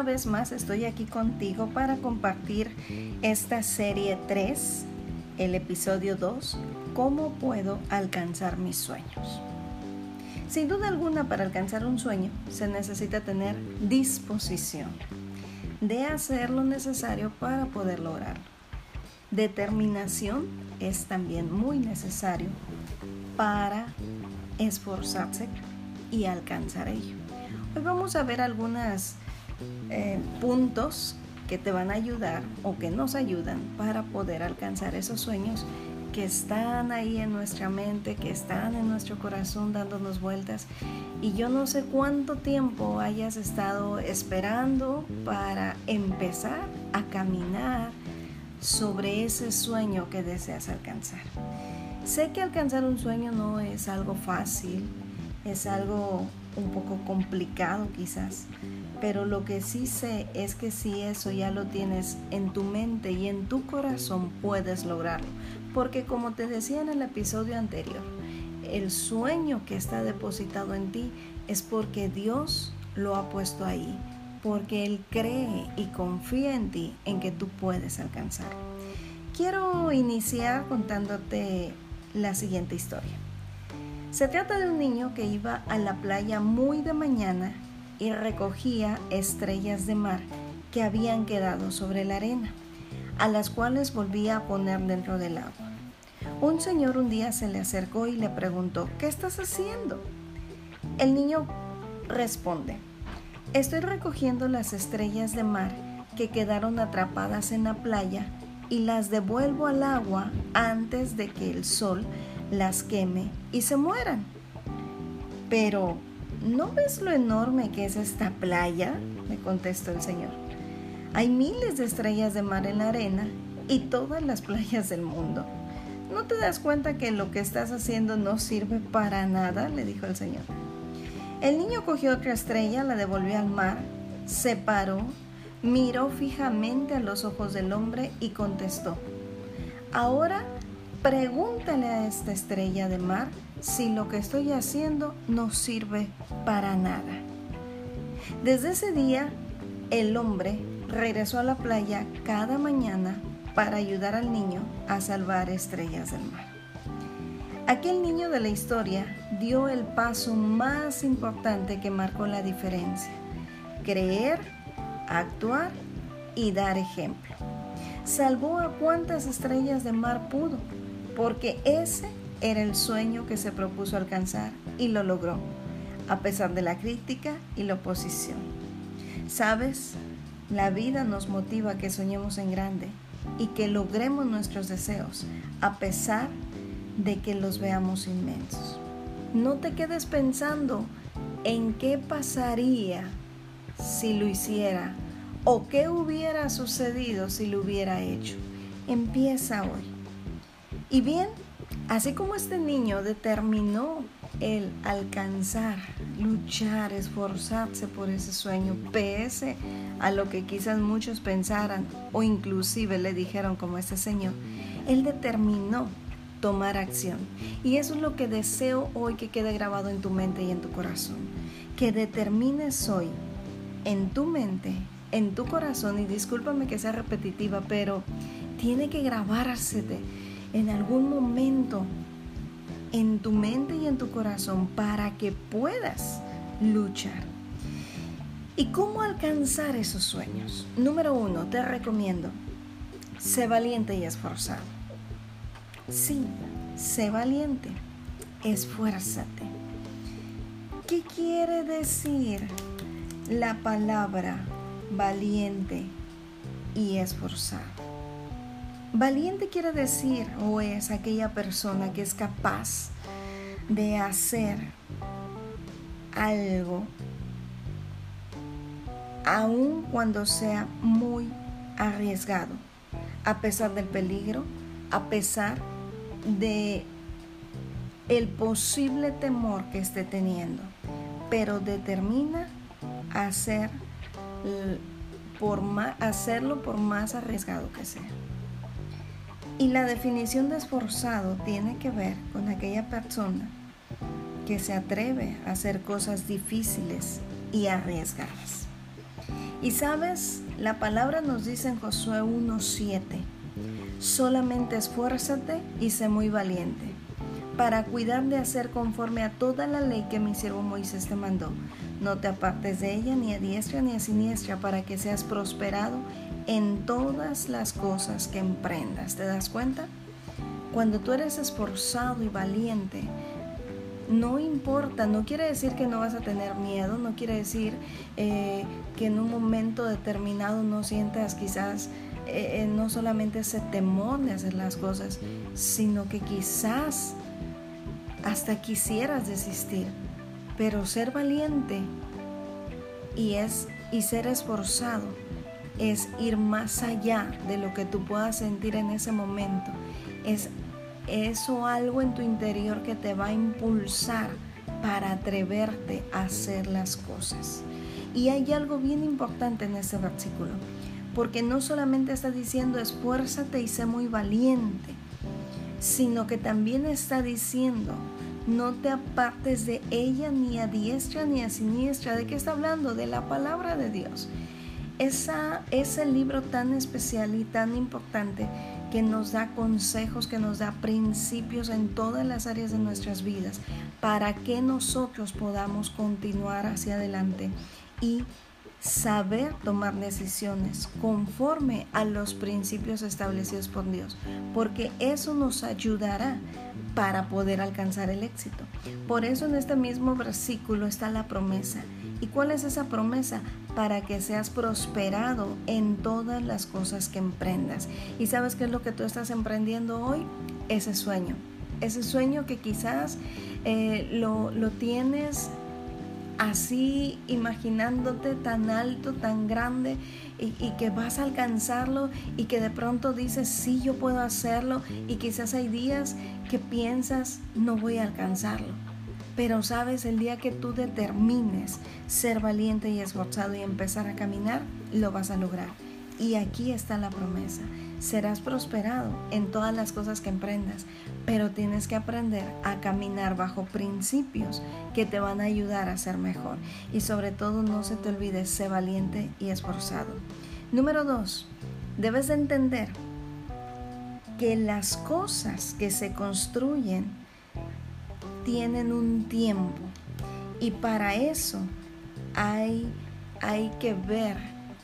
una vez más estoy aquí contigo para compartir esta serie 3, el episodio 2, ¿Cómo puedo alcanzar mis sueños? Sin duda alguna, para alcanzar un sueño se necesita tener disposición de hacer lo necesario para poder lograrlo. Determinación es también muy necesario para esforzarse y alcanzar ello. Hoy vamos a ver algunos eh, puntos que te van a ayudar o que nos ayudan para poder alcanzar esos sueños que están ahí en nuestra mente, que están en nuestro corazón dándonos vueltas. Y yo no sé cuánto tiempo hayas estado esperando para empezar a caminar sobre ese sueño que deseas alcanzar. Sé que alcanzar un sueño no es algo fácil, es algo un poco complicado quizás, pero lo que sí sé es que si eso ya lo tienes en tu mente y en tu corazón puedes lograrlo, porque como te decía en el episodio anterior, el sueño que está depositado en ti es porque Dios lo ha puesto ahí, porque Él cree y confía en ti en que tú puedes alcanzar. Quiero iniciar contándote la siguiente historia. Se trata de un niño que iba a la playa muy de mañana y recogía estrellas de mar que habían quedado sobre la arena, a las cuales volvía a poner dentro del agua. Un señor un día se le acercó y le preguntó, ¿qué estás haciendo? El niño responde, estoy recogiendo las estrellas de mar que quedaron atrapadas en la playa y las devuelvo al agua antes de que el sol las queme y se mueran. Pero, ¿no ves lo enorme que es esta playa? me contestó el Señor. Hay miles de estrellas de mar en la arena y todas las playas del mundo. ¿No te das cuenta que lo que estás haciendo no sirve para nada? le dijo el Señor. El niño cogió otra estrella, la devolvió al mar, se paró miró fijamente a los ojos del hombre y contestó, ahora pregúntale a esta estrella de mar si lo que estoy haciendo no sirve para nada. Desde ese día, el hombre regresó a la playa cada mañana para ayudar al niño a salvar estrellas del mar. Aquel niño de la historia dio el paso más importante que marcó la diferencia, creer actuar y dar ejemplo. Salvó a cuantas estrellas de mar pudo, porque ese era el sueño que se propuso alcanzar y lo logró, a pesar de la crítica y la oposición. ¿Sabes? La vida nos motiva a que soñemos en grande y que logremos nuestros deseos, a pesar de que los veamos inmensos. No te quedes pensando en qué pasaría si lo hiciera o qué hubiera sucedido si lo hubiera hecho. Empieza hoy. Y bien, así como este niño determinó el alcanzar, luchar, esforzarse por ese sueño, pese a lo que quizás muchos pensaran o inclusive le dijeron como este señor, él determinó tomar acción. Y eso es lo que deseo hoy que quede grabado en tu mente y en tu corazón. Que determines hoy en tu mente, en tu corazón, y discúlpame que sea repetitiva, pero tiene que grabársete en algún momento en tu mente y en tu corazón para que puedas luchar. ¿Y cómo alcanzar esos sueños? Número uno, te recomiendo, sé valiente y esforzado. Sí, sé valiente, esfuérzate. ¿Qué quiere decir la palabra valiente y esforzado. Valiente quiere decir o es aquella persona que es capaz de hacer algo aun cuando sea muy arriesgado, a pesar del peligro, a pesar de el posible temor que esté teniendo, pero determina hacer por hacerlo por más arriesgado que sea. Y la definición de esforzado tiene que ver con aquella persona que se atreve a hacer cosas difíciles y arriesgadas. Y sabes, la palabra nos dice en Josué 1.7, solamente esfuérzate y sé muy valiente para cuidar de hacer conforme a toda la ley que mi siervo Moisés te mandó. No te apartes de ella ni a diestra ni a siniestra para que seas prosperado en todas las cosas que emprendas. ¿Te das cuenta? Cuando tú eres esforzado y valiente, no importa, no quiere decir que no vas a tener miedo, no quiere decir eh, que en un momento determinado no sientas quizás eh, eh, no solamente ese temor de hacer las cosas, sino que quizás hasta quisieras desistir. Pero ser valiente y es y ser esforzado es ir más allá de lo que tú puedas sentir en ese momento. Es eso algo en tu interior que te va a impulsar para atreverte a hacer las cosas. Y hay algo bien importante en este versículo, porque no solamente está diciendo esfuérzate y sé muy valiente, sino que también está diciendo no te apartes de ella ni a diestra ni a siniestra. ¿De qué está hablando? De la palabra de Dios. Esa, ese libro tan especial y tan importante que nos da consejos, que nos da principios en todas las áreas de nuestras vidas para que nosotros podamos continuar hacia adelante y saber tomar decisiones conforme a los principios establecidos por Dios, porque eso nos ayudará para poder alcanzar el éxito. Por eso en este mismo versículo está la promesa. ¿Y cuál es esa promesa? Para que seas prosperado en todas las cosas que emprendas. ¿Y sabes qué es lo que tú estás emprendiendo hoy? Ese sueño. Ese sueño que quizás eh, lo, lo tienes así imaginándote tan alto, tan grande y, que vas a alcanzarlo y que de pronto dices, sí, yo puedo hacerlo y quizás hay días que piensas, no voy a alcanzarlo. Pero sabes, el día que tú determines ser valiente y esforzado y empezar a caminar, lo vas a lograr. Y aquí está la promesa. Serás prosperado en todas las cosas que emprendas, pero tienes que aprender a caminar bajo principios que te van a ayudar a ser mejor. Y sobre todo no se te olvide ser valiente y esforzado. Número dos, debes de entender que las cosas que se construyen tienen un tiempo. Y para eso hay, hay que ver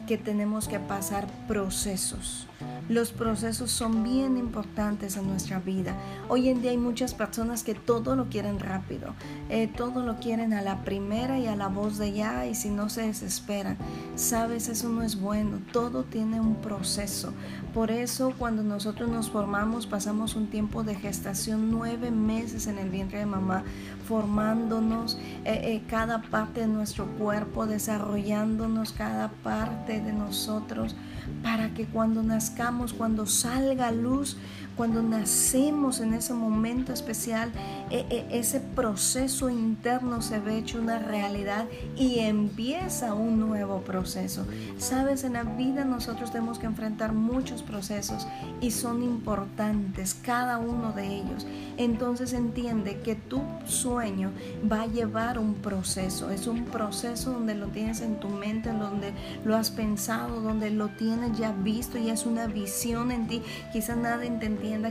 que tenemos que pasar procesos. Los procesos son bien importantes en nuestra vida. Hoy en día hay muchas personas que todo lo quieren rápido, eh, todo lo quieren a la primera y a la voz de ya y si no se desesperan. Sabes, eso no es bueno, todo tiene un proceso. Por eso cuando nosotros nos formamos pasamos un tiempo de gestación, nueve meses en el vientre de mamá, formándonos eh, eh, cada parte de nuestro cuerpo, desarrollándonos cada parte de nosotros para que cuando nazcamos, cuando salga luz, cuando nacemos en ese momento especial, e, e, ese proceso interno se ve hecho una realidad y empieza un nuevo proceso. Sabes, en la vida nosotros tenemos que enfrentar muchos procesos y son importantes cada uno de ellos. Entonces entiende que tu sueño va a llevar un proceso. Es un proceso donde lo tienes en tu mente, donde lo has pensado, donde lo tienes ya visto y es una visión en ti. Quizás nadie te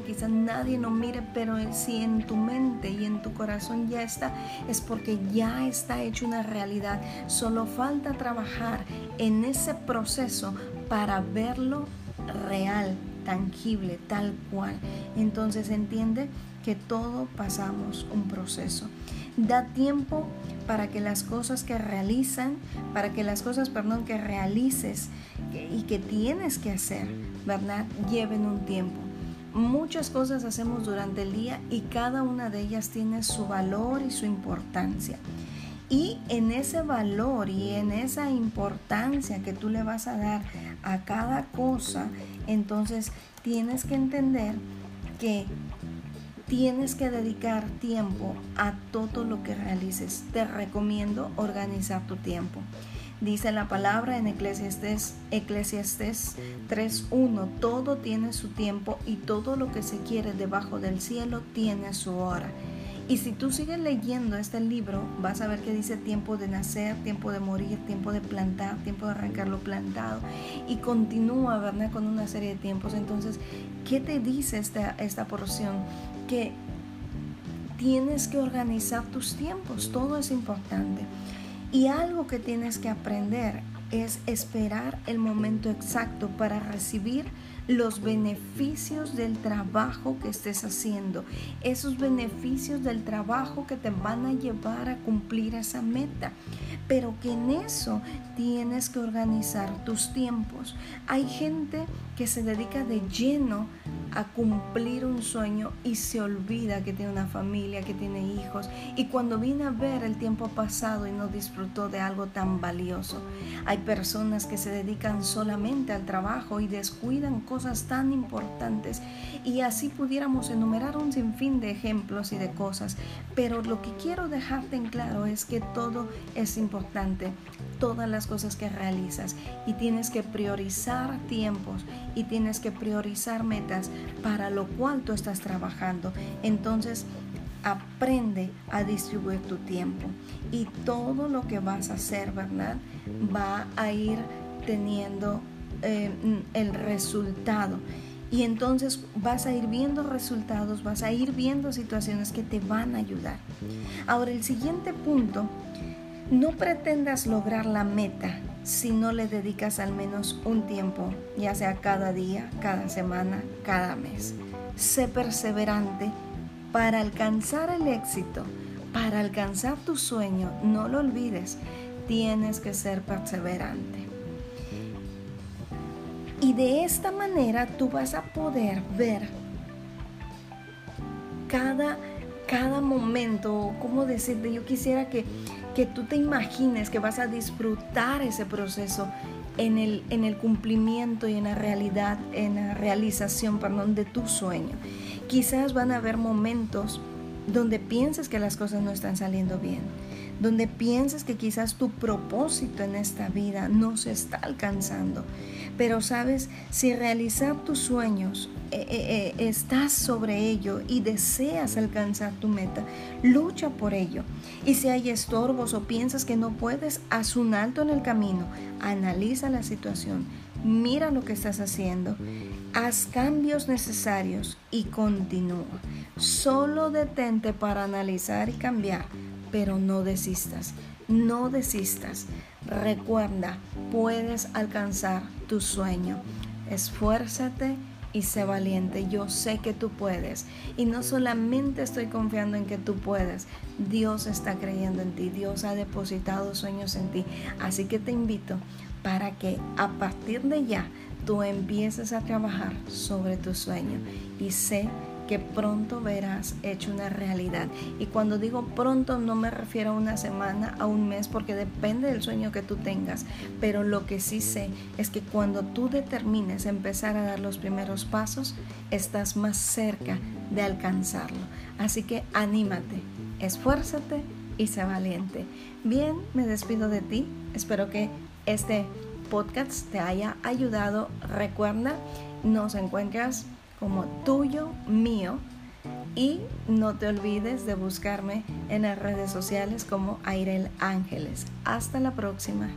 quizás nadie lo mire, pero si en tu mente y en tu corazón ya está, es porque ya está hecho una realidad. Solo falta trabajar en ese proceso para verlo real, tangible, tal cual. Entonces entiende que todo pasamos un proceso. Da tiempo para que las cosas que realizan, para que las cosas, perdón, que realices y que tienes que hacer, ¿verdad? Lleven un tiempo. Muchas cosas hacemos durante el día y cada una de ellas tiene su valor y su importancia. Y en ese valor y en esa importancia que tú le vas a dar a cada cosa, entonces tienes que entender que tienes que dedicar tiempo a todo lo que realices. Te recomiendo organizar tu tiempo. Dice la palabra en Eclesiastes, Eclesiastes 3.1, todo tiene su tiempo y todo lo que se quiere debajo del cielo tiene su hora. Y si tú sigues leyendo este libro, vas a ver que dice tiempo de nacer, tiempo de morir, tiempo de plantar, tiempo de arrancar lo plantado. Y continúa, ¿verdad? Con una serie de tiempos. Entonces, ¿qué te dice esta, esta porción? Que tienes que organizar tus tiempos, todo es importante. Y algo que tienes que aprender es esperar el momento exacto para recibir los beneficios del trabajo que estés haciendo, esos beneficios del trabajo que te van a llevar a cumplir esa meta. Pero que en eso tienes que organizar tus tiempos. Hay gente que se dedica de lleno a cumplir un sueño y se olvida que tiene una familia, que tiene hijos. Y cuando viene a ver el tiempo pasado y no disfrutó de algo tan valioso. Hay personas que se dedican solamente al trabajo y descuidan cosas tan importantes. Y así pudiéramos enumerar un sinfín de ejemplos y de cosas. Pero lo que quiero dejarte en claro es que todo es importante, todas las cosas que realizas. Y tienes que priorizar tiempos y tienes que priorizar metas para lo cual tú estás trabajando. Entonces, aprende a distribuir tu tiempo y todo lo que vas a hacer, ¿verdad? Va a ir teniendo eh, el resultado. Y entonces vas a ir viendo resultados, vas a ir viendo situaciones que te van a ayudar. Ahora, el siguiente punto, no pretendas lograr la meta si no le dedicas al menos un tiempo, ya sea cada día, cada semana, cada mes. Sé perseverante para alcanzar el éxito, para alcanzar tu sueño, no lo olvides, tienes que ser perseverante. Y de esta manera tú vas a poder ver cada, cada momento, como decirte, yo quisiera que que tú te imagines que vas a disfrutar ese proceso en el, en el cumplimiento y en la realidad, en la realización, perdón, de tu sueño. Quizás van a haber momentos donde pienses que las cosas no están saliendo bien, donde pienses que quizás tu propósito en esta vida no se está alcanzando. Pero sabes, si realizar tus sueños, eh, eh, estás sobre ello y deseas alcanzar tu meta, lucha por ello. Y si hay estorbos o piensas que no puedes, haz un alto en el camino, analiza la situación, mira lo que estás haciendo, haz cambios necesarios y continúa. Solo detente para analizar y cambiar, pero no desistas. No desistas. Recuerda, puedes alcanzar tu sueño. Esfuérzate y sé valiente. Yo sé que tú puedes. Y no solamente estoy confiando en que tú puedes. Dios está creyendo en ti. Dios ha depositado sueños en ti. Así que te invito para que a partir de ya tú empieces a trabajar sobre tu sueño. Y sé que pronto verás hecho una realidad. Y cuando digo pronto no me refiero a una semana, a un mes, porque depende del sueño que tú tengas. Pero lo que sí sé es que cuando tú determines empezar a dar los primeros pasos, estás más cerca de alcanzarlo. Así que anímate, esfuérzate y sé valiente. Bien, me despido de ti. Espero que este podcast te haya ayudado. Recuerda, nos encuentras como tuyo, mío. Y no te olvides de buscarme en las redes sociales como Airel Ángeles. Hasta la próxima.